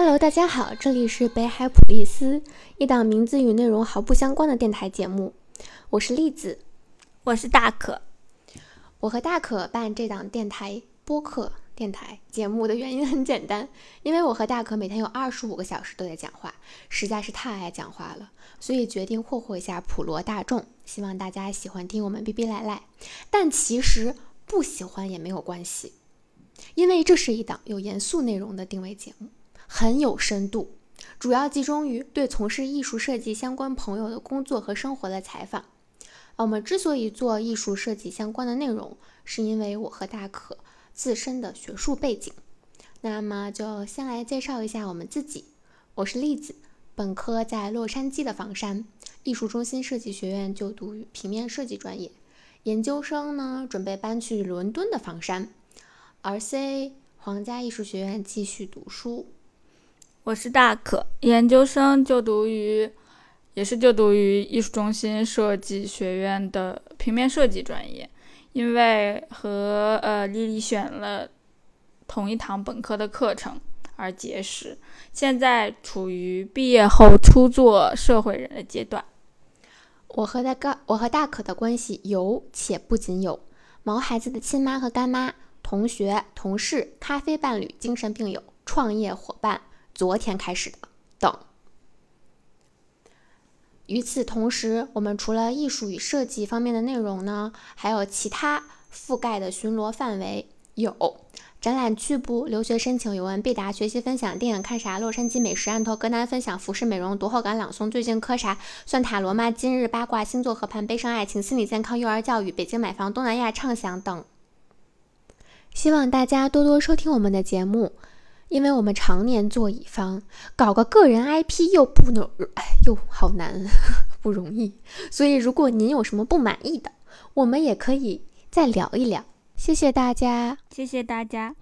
Hello，大家好，这里是北海普利斯，一档名字与内容毫不相关的电台节目。我是栗子，我是大可。我和大可办这档电台播客电台节目的原因很简单，因为我和大可每天有二十五个小时都在讲话，实在是太爱讲话了，所以决定霍霍一下普罗大众，希望大家喜欢听我们逼逼赖赖。但其实不喜欢也没有关系，因为这是一档有严肃内容的定位节目。很有深度，主要集中于对从事艺术设计相关朋友的工作和生活的采访。我们之所以做艺术设计相关的内容，是因为我和大可自身的学术背景。那么就先来介绍一下我们自己。我是栗子，本科在洛杉矶的房山艺术中心设计学院就读于平面设计专业，研究生呢准备搬去伦敦的房山，RCA 皇家艺术学院继续读书。我是大可，研究生就读于，也是就读于艺术中心设计学院的平面设计专业，因为和呃丽丽选了同一堂本科的课程而结识，现在处于毕业后初做社会人的阶段。我和大哥，我和大可的关系有且不仅有毛孩子的亲妈和干妈、同学、同事、咖啡伴侣、精神病友、创业伙伴。昨天开始的等。与此同时，我们除了艺术与设计方面的内容呢，还有其他覆盖的巡逻范围，有展览去部、留学申请、有问必答、学习分享、电影看啥、洛杉矶美食、案头歌单分享、服饰美容、读后感朗诵、最近磕啥、算塔罗吗、今日八卦、星座合盘、悲伤爱情、心理健康、幼儿教育、北京买房、东南亚畅想等。希望大家多多收听我们的节目。因为我们常年做乙方，搞个个人 IP 又不能，哎，又好难，不容易。所以，如果您有什么不满意的，我们也可以再聊一聊。谢谢大家，谢谢大家。